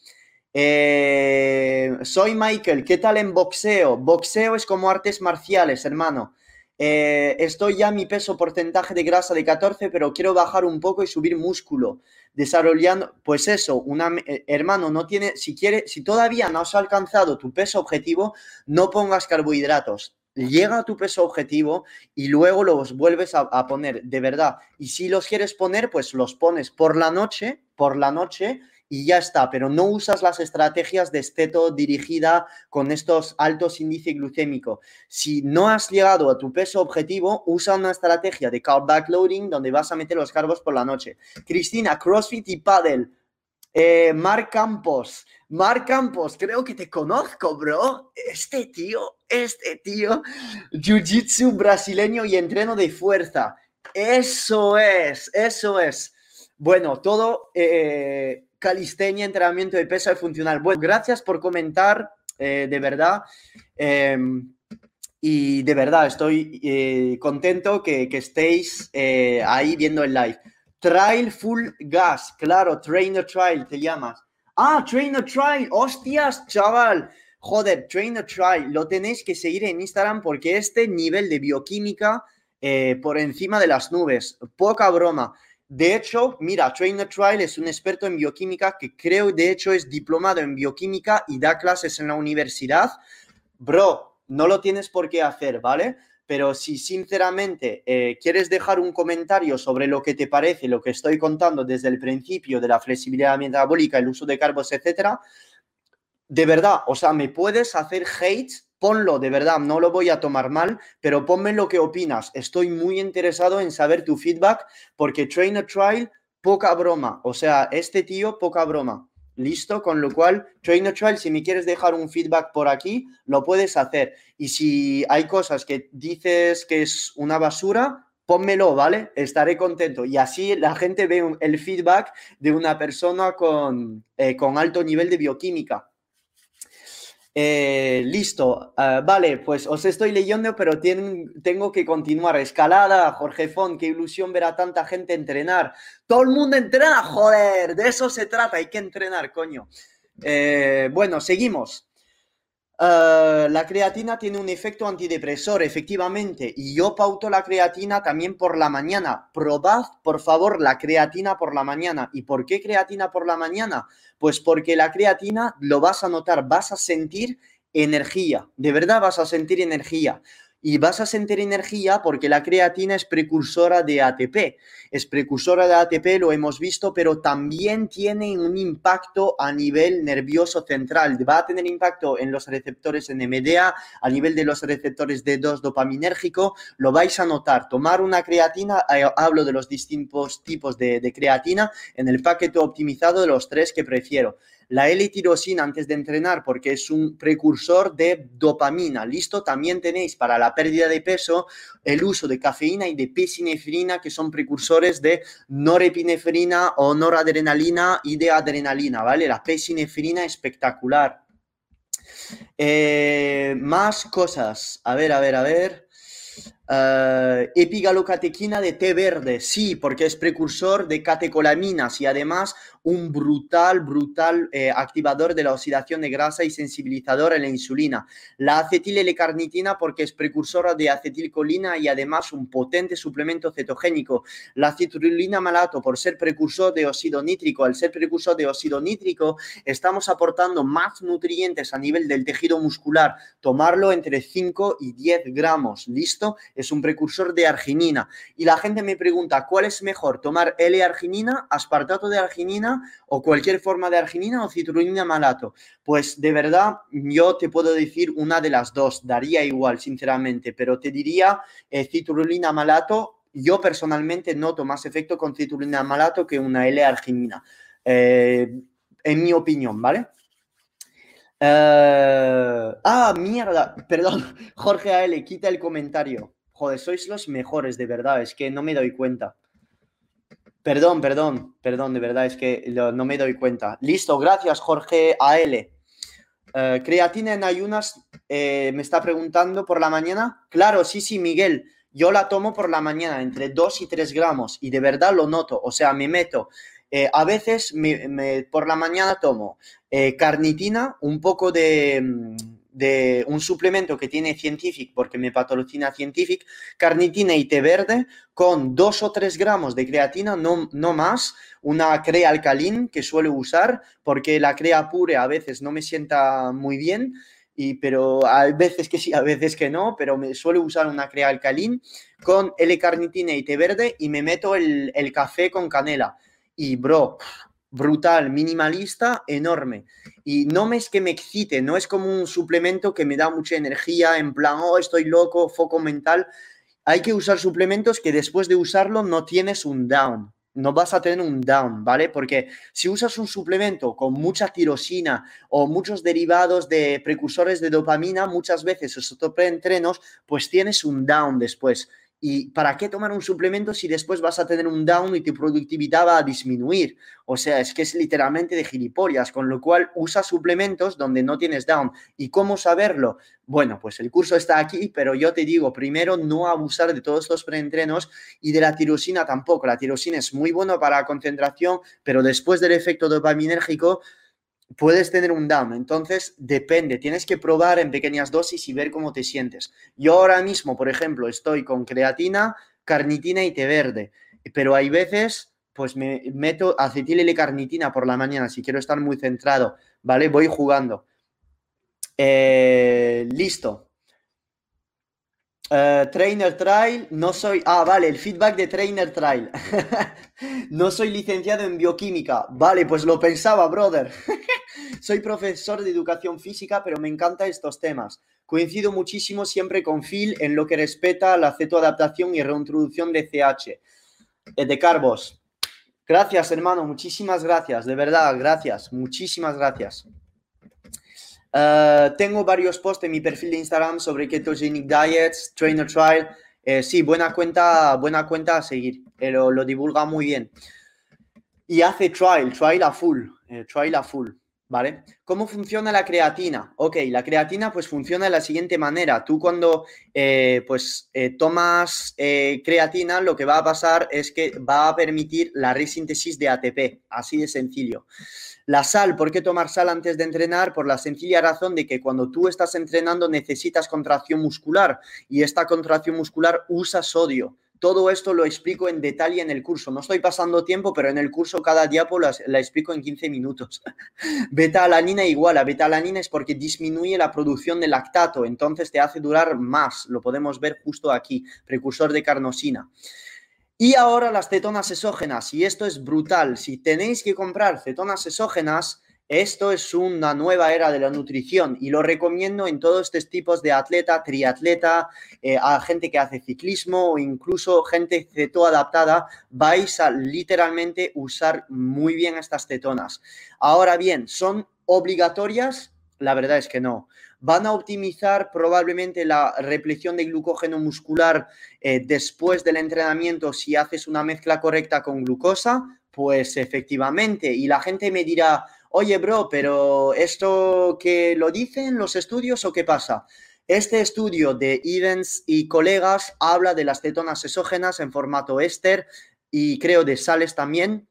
Eh, soy Michael, ¿qué tal en boxeo? Boxeo es como artes marciales, hermano. Eh, estoy ya mi peso porcentaje de grasa de 14, pero quiero bajar un poco y subir músculo. Desarrollando, pues eso, una, eh, hermano, no tiene, si quiere, si todavía no has alcanzado tu peso objetivo, no pongas carbohidratos. Llega a tu peso objetivo y luego los vuelves a, a poner, de verdad. Y si los quieres poner, pues los pones por la noche, por la noche, y ya está, pero no usas las estrategias de esteto dirigida con estos altos índice glucémico. Si no has llegado a tu peso objetivo, usa una estrategia de carb backloading donde vas a meter los carbos por la noche. Cristina, CrossFit y Paddle. Eh, Marc Campos, Marc Campos, creo que te conozco, bro. Este tío, este tío, Jiu-Jitsu brasileño y entreno de fuerza. Eso es, eso es. Bueno, todo eh, calistenia, entrenamiento de peso y funcional. Bueno, gracias por comentar, eh, de verdad. Em, y de verdad, estoy eh, contento que, estéis eh, ahí viendo el live. Trail Full Gas, claro, Trainer Trial te llamas. Ah, Trainer Trial, hostias, chaval. Joder, Trainer Trial, lo tenéis que seguir en Instagram porque este nivel de bioquímica por encima de las nubes, poca broma. De hecho, mira, Trainer Trial es un experto en bioquímica que creo, de hecho, es diplomado en bioquímica y da clases en la universidad. Bro, no lo tienes por qué hacer, ¿vale? Pero si sinceramente eh, quieres dejar un comentario sobre lo que te parece, lo que estoy contando desde el principio de la flexibilidad metabólica, el uso de carbos, etcétera, de verdad, o sea, me puedes hacer hate ponlo, de verdad, no lo voy a tomar mal, pero ponme lo que opinas. Estoy muy interesado en saber tu feedback porque Trainer Trial, poca broma. O sea, este tío, poca broma. ¿Listo? Con lo cual, Trainer Trial, si me quieres dejar un feedback por aquí, lo puedes hacer. Y si hay cosas que dices que es una basura, pónmelo, ¿vale? Estaré contento. Y así la gente ve el feedback de una persona con, eh, con alto nivel de bioquímica. Eh, listo, ah, vale, pues os estoy leyendo, pero tengo que continuar. Escalada, Jorge Font, qué ilusión ver a tanta gente entrenar. Todo el mundo entrena, joder, de eso se trata, hay que entrenar, coño. Eh, bueno, seguimos. Eh, la creatina tiene un efecto antidepresor, efectivamente, y yo pauto la creatina también por la mañana. Probad, por favor, la creatina por la mañana. ¿Y por qué creatina por la mañana? Pues porque la creatina lo vas a notar, vas a sentir energía, de verdad vas a sentir energía y vas a sentir energía porque la creatina es precursora de ATP. Es precursora de ATP, lo hemos visto, pero también tiene un impacto a nivel nervioso central. Va a tener impacto en los receptores NMDA, a nivel de los receptores D2 dopaminérgico. Lo vais a notar. Tomar una creatina, eh, hablo de los distintos tipos de, de creatina, en el paquete optimizado de los tres que prefiero la L-tirosina antes de entrenar porque es un precursor de dopamina. Listo, también tenéis para la pérdida de peso el uso de cafeína y de pesinefrina que son precursores de norepinefrina o noradrenalina y de adrenalina, ¿vale? La pesinefrina espectacular. Eh, más cosas. A ver, a ver, a ver. Uh, epigalocatequina de té verde, sí, porque es precursor de catecolaminas y además un brutal, brutal eh, activador de la oxidación de grasa y sensibilizador a la insulina. La acetil-L-carnitina porque es precursora de acetilcolina y además un potente suplemento cetogénico. La citrulina malato por ser precursor de óxido nítrico. Al ser precursor de óxido nítrico estamos aportando más nutrientes a nivel del tejido muscular. Tomarlo entre 5 y 10 gramos. ¿Listo? Es un precursor de arginina. Y la gente me pregunta, ¿cuál es mejor? ¿Tomar L-arginina, aspartato de arginina o cualquier forma de arginina o citrulina malato. Pues de verdad yo te puedo decir una de las dos, daría igual sinceramente, pero te diría eh, citrulina malato yo personalmente noto más efecto con citrullina malato que una L-arginina, eh, en mi opinión, ¿vale? Eh, ah, mierda, perdón, Jorge AL, quita el comentario. Joder, sois los mejores, de verdad, es que no me doy cuenta. Perdón, perdón, perdón, de verdad, es que no me doy cuenta. Listo, gracias, Jorge AL. Eh, creatina en ayunas, eh, me está preguntando por la mañana. Claro, sí, sí, Miguel. Yo la tomo por la mañana entre 2 y 3 gramos y de verdad lo noto. O sea, me meto eh, a veces por la mañana tomo carnitina, un poco de, un suplemento que tiene Scientific, porque me patrocina Scientific, carnitina y té verde con 2 o 3 gramos de creatina, no, no más, una crea alcalín que suelo usar, porque la crea pure a veces no me sienta muy bien. Y, pero hay veces que sí, a veces que no, pero me suelo usar una crea alcalín con L-carnitina y té verde y me meto el, el café con canela y bro, brutal, minimalista, enorme. Y no es que me excite, no es como un suplemento que me da mucha energía, en plan, oh, estoy loco, foco mental. Hay que usar suplementos que después de usarlo no tienes un down, no vas a tener un down, ¿vale? Porque si usas un suplemento con mucha tirosina o muchos derivados de precursores de dopamina, muchas veces esos entrenos, pues tienes un down después. ¿Y para qué tomar un suplemento si después vas a tener un down y tu productividad va a disminuir? O sea, es que es literalmente de gilipollas, con lo cual usa suplementos donde no tienes down. ¿Y cómo saberlo? Bueno, pues el curso está aquí, pero yo te digo, primero no abusar de todos estos preentrenos y de la tirosina tampoco. La tirosina es muy buena para la concentración, pero después del efecto dopaminérgico, puedes tener un down. Entonces, depende, tienes que probar en pequeñas dosis y ver cómo te sientes. Yo ahora mismo, por ejemplo, estoy con creatina, carnitina y té verde, pero hay veces, pues me meto acetil y carnitina por la mañana si quiero estar muy centrado, ¿vale? Voy jugando. Eh, listo. Eh, trainer Trial, no soy. Ah, vale, el feedback de Trainer Trial. no soy licenciado en bioquímica. Vale, pues lo pensaba, brother. soy profesor de educación física, pero me encantan estos temas. Coincido muchísimo siempre con Phil en lo que respeta la cetoadaptación y reintroducción de CH, eh, de carbos. Gracias, hermano, muchísimas gracias, de verdad, gracias, muchísimas gracias. Eh, tengo varios posts en mi perfil de Instagram sobre ketogenic diets, trainer trial. Eh, sí, buena cuenta, buena cuenta a seguir. Eh, lo, lo, divulga muy bien. Y hace trial, trial a full, trial a full. ¿Vale? ¿Cómo funciona la creatina? Ok, la creatina pues funciona de la siguiente manera. Tú cuando pues tomas creatina, lo que va a pasar es que va a permitir la resíntesis de ATP, así de sencillo. La sal, ¿por qué tomar sal antes de entrenar? Por la sencilla razón de que cuando tú estás entrenando necesitas contracción muscular y esta contracción muscular usa sodio. Todo esto lo explico en detalle en el curso. No estoy pasando tiempo, pero en el curso cada diapo la, la explico en 15 minutos. beta-alanina igual. A beta-alanina es porque disminuye la producción de lactato, entonces te hace durar más. Lo podemos ver justo aquí, precursor de carnosina. Y ahora las cetonas exógenas, y esto es brutal. Si tenéis que comprar cetonas exógenas, esto es una nueva era de la nutrición y lo recomiendo en todos estos tipos de atleta, triatleta, eh, a gente que hace ciclismo o incluso gente cetoadaptada. Vais a literalmente usar muy bien estas cetonas. Ahora bien, ¿son obligatorias? La verdad es que no van a optimizar probablemente la replicación de glucógeno muscular eh, después del entrenamiento si haces una mezcla correcta con glucosa, pues efectivamente. Y la gente me dirá, oye, bro, pero ¿esto que lo dicen los estudios o qué pasa? Este estudio de Evans y colegas habla de las cetonas exógenas en formato éster y creo de sales también,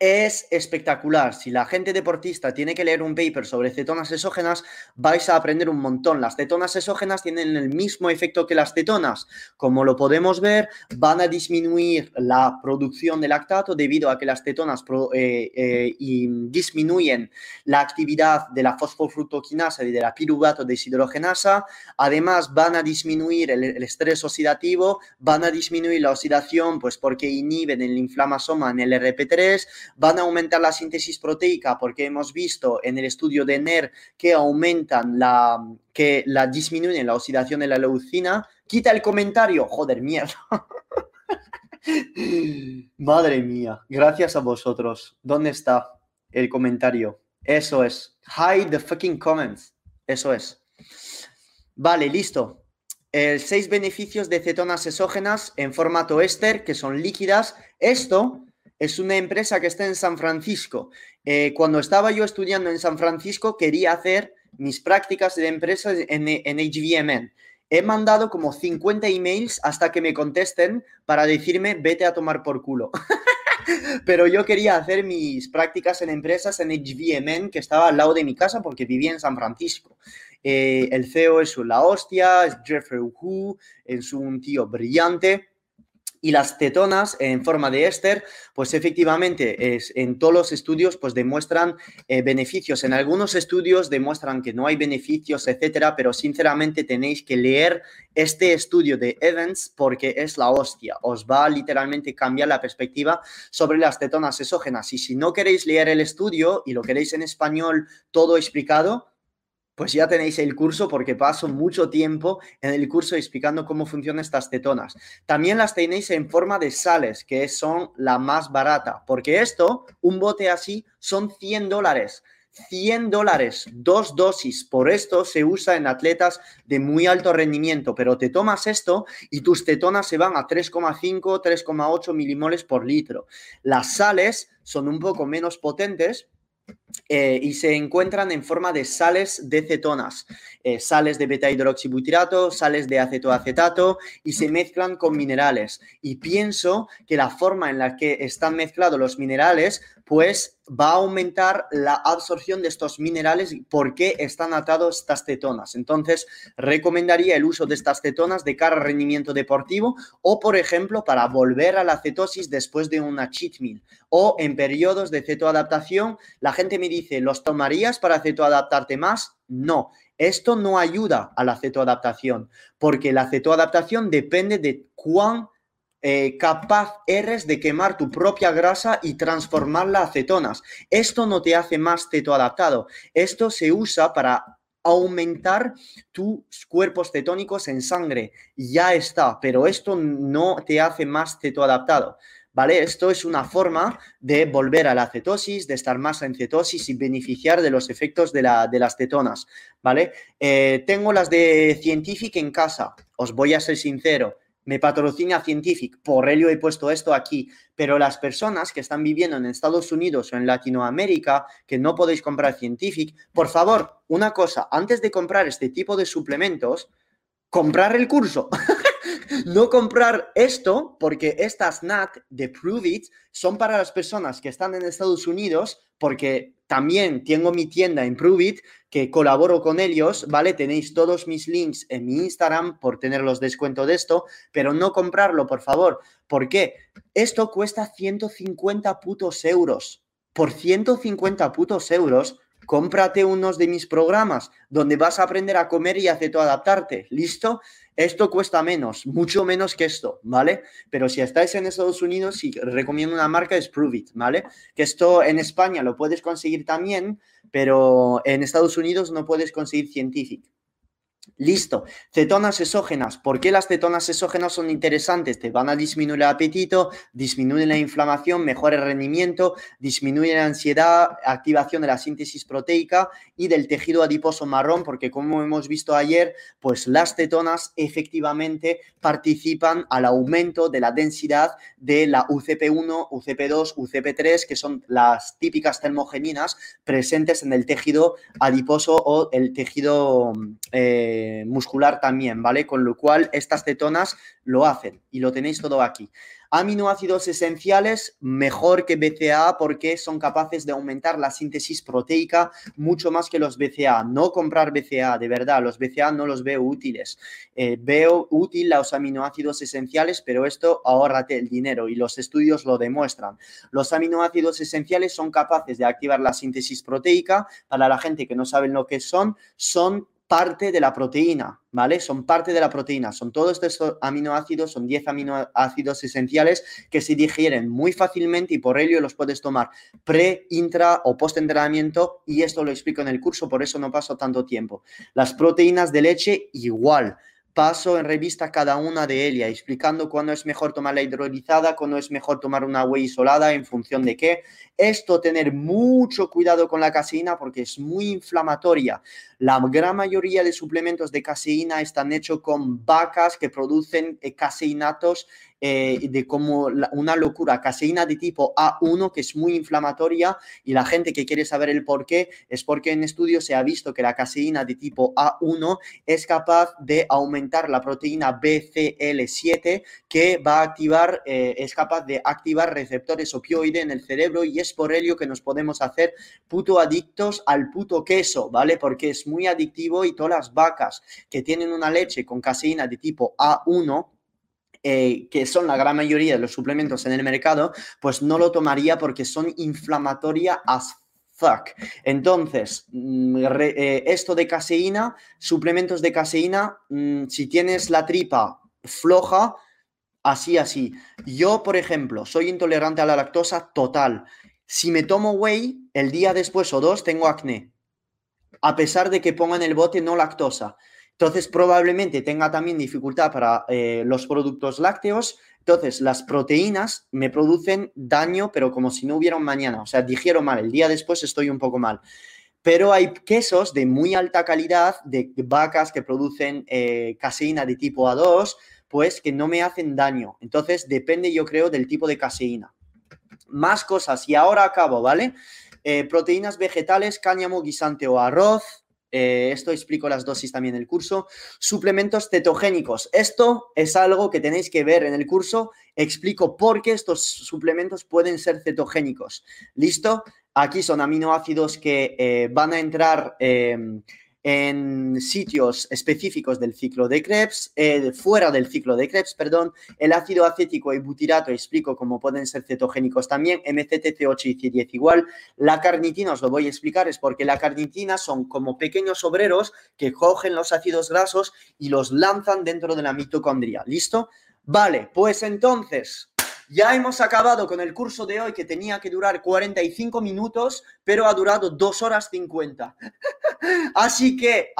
es espectacular. Si la gente deportista tiene que leer un paper sobre cetonas exógenas, vais a aprender un montón. Las cetonas exógenas tienen el mismo efecto que las cetonas. Como lo podemos ver, van a disminuir la producción de lactato debido a que las cetonas eh, eh, disminuyen la actividad de la fosfofructoquinasa y de la piruvato deshidrogenasa. Además, van a disminuir el, el, estrés oxidativo, van a disminuir la oxidación, pues porque inhiben el inflamasoma en el RP3 van a aumentar la síntesis proteica porque hemos visto en el estudio de NER que aumentan la, que la disminuyen la oxidación de la leucina. Quita el comentario, joder, mierda. Madre mía, gracias a vosotros. ¿Dónde está el comentario? Eso es. Hide the fucking comments. Eso es. Vale, listo. El seis beneficios de cetonas exógenas en formato éster, que son líquidas. Esto es una empresa que está en San Francisco. Eh, cuando estaba yo estudiando en San Francisco, quería hacer mis prácticas de empresa en, en HVMN. He mandado como 50 emails hasta que me contesten para decirme vete a tomar por culo. Pero yo quería hacer mis prácticas en empresas en HVMN, que estaba al lado de mi casa porque vivía en San Francisco. Eh, el CEO es la hostia, es Jeffrey Hu, es un tío brillante. Y las cetonas en forma de éster, pues efectivamente es, en todos los estudios pues demuestran eh, beneficios. En algunos estudios demuestran que no hay beneficios, etcétera, pero sinceramente tenéis que leer este estudio de Evans porque es la hostia. Os va a literalmente cambiar la perspectiva sobre las cetonas exógenas. Y si no queréis leer el estudio y lo queréis en español todo explicado, pues ya tenéis el curso porque paso mucho tiempo en el curso explicando cómo funcionan estas cetonas. También las tenéis en forma de sales, que son la más barata, porque esto, un bote así, son 100 dólares. 100 dólares, dos dosis. Por esto se usa en atletas de muy alto rendimiento, pero te tomas esto y tus cetonas se van a 3,5, 3,8 milimoles por litro. Las sales son un poco menos potentes, eh, y se encuentran en forma de sales de cetonas, eh, sales de beta hidroxibutyrato, sales de acetoacetato y se mezclan con minerales. Y pienso que la forma en la que están mezclados los minerales pues va a aumentar la absorción de estos minerales porque están atados estas cetonas. Entonces, recomendaría el uso de estas cetonas de cara a rendimiento deportivo o, por ejemplo, para volver a la cetosis después de una cheat meal o en periodos de cetoadaptación. La gente me dice, ¿los tomarías para cetoadaptarte más? No, esto no ayuda a la cetoadaptación porque la cetoadaptación depende de cuán eh, capaz eres de quemar tu propia grasa y transformarla a cetonas. Esto no te hace más cetoadaptado. Esto se usa para aumentar tus cuerpos cetónicos en sangre. Ya está, pero esto no te hace más cetoadaptado. ¿Vale? Esto es una forma de volver a la cetosis, de estar más en cetosis y beneficiar de los efectos de, la, de las cetonas, ¿vale? Eh, tengo las de Scientific en casa, os voy a ser sincero, me patrocina Scientific, por ello he puesto esto aquí, pero las personas que están viviendo en Estados Unidos o en Latinoamérica, que no podéis comprar Scientific, por favor, una cosa, antes de comprar este tipo de suplementos, comprar el curso. no comprar esto, porque estas NAT de Prove It son para las personas que están en Estados Unidos, porque también tengo mi tienda en Prove It, que colaboro con ellos, ¿vale? Tenéis todos mis links en mi Instagram por tener los descuentos de esto, pero no comprarlo, por favor. ¿Por qué? Esto cuesta 150 putos euros. Por 150 putos euros cómprate unos de mis programas donde vas a aprender a comer y a adaptarte. ¿Listo? Esto cuesta menos, mucho menos que esto, ¿vale? Pero si estáis en Estados Unidos, sí, recomiendo una marca, es Prove It, ¿vale? Que esto en España lo puedes conseguir también, pero en Estados Unidos no puedes conseguir Scientific. Listo. Cetonas exógenas. ¿Por qué las cetonas exógenas son interesantes? Te van a disminuir el apetito, disminuyen la inflamación, mejor el rendimiento, disminuye la ansiedad, activación de la síntesis proteica y del tejido adiposo marrón, porque como hemos visto ayer, pues las cetonas efectivamente participan al aumento de la densidad de la UCP1, UCP2, UCP3, que son las típicas termogeninas presentes en el tejido adiposo o el tejido... Eh, eh, muscular también, ¿vale? Con lo cual estas cetonas lo hacen y lo tenéis todo aquí. Aminoácidos esenciales, mejor que BCA porque son capaces de aumentar la síntesis proteica mucho más que los BCA. No comprar BCA, de verdad, los BCA no los veo útiles. Eh, veo útil los aminoácidos esenciales, pero esto ahórrate el dinero y los estudios lo demuestran. Los aminoácidos esenciales son capaces de activar la síntesis proteica. Para la gente que no sabe lo que son, son parte de la proteína, ¿vale? Son parte de la proteína. Son todos estos aminoácidos, son 10 aminoácidos esenciales que se digieren muy fácilmente y por ello los puedes tomar pre, intra o post entrenamiento y esto lo explico en el curso, por eso no paso tanto tiempo. Las proteínas de leche igual. paso en revista cada una de ellas, explicando cuándo es mejor tomar la hidrolizada, cuándo es mejor tomar una whey isolada, en función de qué. Esto, tener mucho cuidado con la caseína porque es muy inflamatoria. La gran mayoría de suplementos de caseína están hechos con vacas que producen eh, caseinatos eh, de como una locura, caseína de tipo A1 que es muy inflamatoria y la gente que quiere saber el por qué es porque en estudios se ha visto que la caseína de tipo A1 es capaz de aumentar la proteína BCL7 que va a activar, eh, es capaz de activar receptores opioide en el cerebro y es por ello que nos podemos hacer puto adictos al puto queso, ¿vale? Porque es muy adictivo y todas las vacas que tienen una leche con caseína de tipo A1 eh, que son la gran mayoría de los suplementos en el mercado, pues no lo tomaría porque son inflamatoria as fuck. Entonces, mm, eh, esto de caseína, suplementos de caseína, mm, si tienes la tripa floja, así, así. Yo, por ejemplo, soy intolerante a la lactosa total. Si me tomo whey, el día después o dos tengo acné. A pesar de que pongan el bote no lactosa. Entonces, probablemente tenga también dificultad para eh, los productos lácteos. Entonces, las proteínas me producen daño, pero como si no hubiera un mañana. O sea, digiero mal. El día después estoy un poco mal. Pero hay quesos de muy alta calidad, de vacas que producen eh, caseína de tipo A2, pues que no me hacen daño. Entonces, depende, yo creo, del tipo de caseína. Más cosas. Y ahora acabo, ¿vale? Eh, proteínas vegetales, cáñamo, guisante o arroz, eh, esto explico las dosis también en el curso. Suplementos cetogénicos. Esto es algo que tenéis que ver en el curso. Explico por qué estos suplementos pueden ser cetogénicos. ¿Listo? Aquí son aminoácidos que eh, van a entrar em, en sitios específicos del ciclo de Krebs, eh, fuera del ciclo de Krebs, perdón, el ácido acético y butirato, explico cómo pueden ser cetogénicos también, MCT-C8 y C10 igual, la carnitina, os lo voy a explicar, es porque la carnitina son como pequeños obreros que cogen los ácidos grasos y los lanzan dentro de la mitocondria, ¿listo? Vale, pues entonces, ya hemos acabado con el curso de hoy que tenía que durar 45 minutos, pero ha durado 2 horas 50. Así que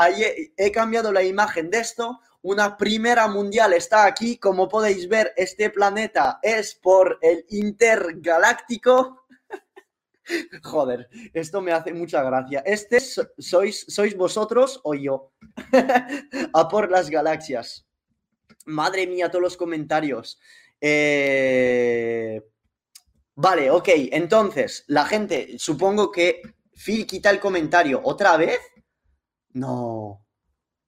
he cambiado la imagen de esto. Una primera mundial está aquí. Como podéis ver, este planeta es por el intergaláctico. Joder, esto me hace mucha gracia. Este sois, sois vosotros o yo. A por las galaxias. Madre mía, todos los comentarios. Eh, vale, ok. Entonces, la gente, supongo que Phil quita el comentario otra vez. No.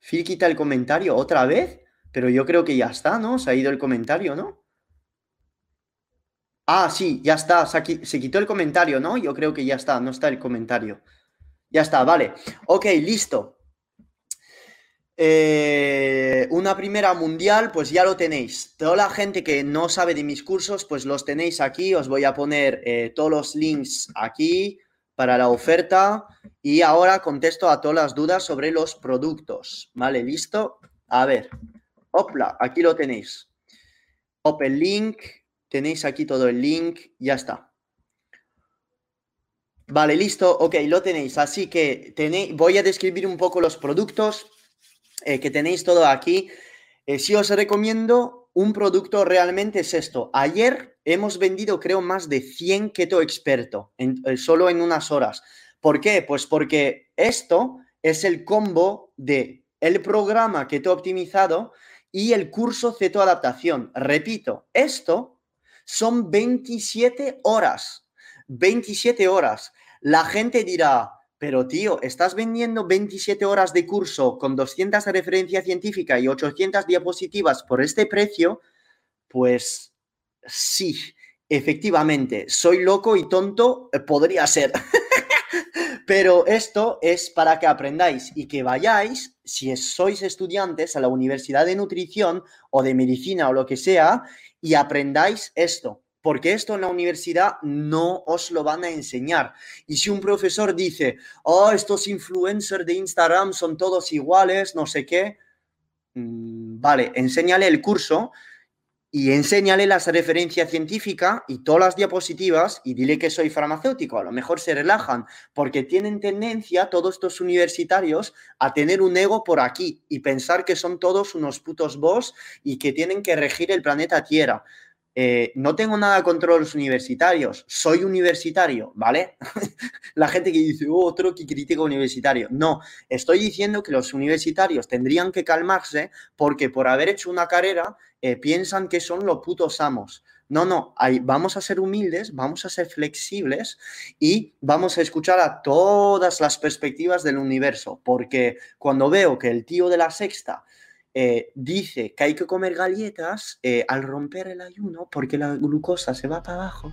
Phil quita el comentario otra vez. Pero yo creo que ya está, ¿no? Se ha ido el comentario, ¿no? Ah, sí, ya está. Se, se quitó el comentario, ¿no? Yo creo que ya está. No está el comentario. Ya está, vale. Ok, listo. Eh, una primera mundial, pues ya lo tenéis. Toda la gente que no sabe de mis cursos, pues los tenéis aquí. Os voy a poner eh, todos los links aquí para la oferta. Y ahora contesto a todas las dudas sobre los productos. ¿Vale? ¿Listo? A ver. Opla, aquí lo tenéis. Open link. Tenéis aquí todo el link. Ya está. Vale, listo. Ok, lo tenéis. Así que tenéis, voy a describir un poco los productos eh, que tenéis todo aquí. Eh, si os recomiendo un producto realmente es esto. Ayer hemos vendido creo más de 100 keto experto, eh, solo en unas horas. ¿Por qué? Pues porque esto es el combo de el programa keto optimizado y el curso Ceto Adaptación. Repito, esto son 27 horas. 27 horas. La gente dirá, pero tío, estás vendiendo 27 horas de curso con 200 de referencia científica y 800 diapositivas por este precio, pues sí, efectivamente, soy loco y tonto, eh, podría ser. Pero esto es para que aprendáis y que vayáis, si sois estudiantes, a la Universidad de Nutrición o de Medicina o lo que sea, y aprendáis esto porque esto en la universidad no os lo van a enseñar. Y si un profesor dice, oh, estos influencers de Instagram son todos iguales, no sé qué, mm, vale, enséñale el curso y enséñale las referencias científicas y todas las diapositivas y dile que soy farmacéutico. A lo mejor se relajan porque tienen tendencia todos estos universitarios a tener un ego por aquí y pensar que son todos unos putos boss y que tienen que regir el planeta Tierra. Eh, no tengo nada contra los universitarios, soy universitario, ¿vale? La gente que dice, oh, otro que critica universitario. No, estoy diciendo que los universitarios tendrían que calmarse porque por haber hecho una carrera eh, piensan que son los putos amos. No, no, vamos a ser humildes, vamos a ser flexibles y vamos a escuchar a todas las perspectivas del universo, porque cuando veo que el tío de la sexta eh, dice que hay que comer galletas eh, al romper el ayuno porque la glucosa se va para abajo.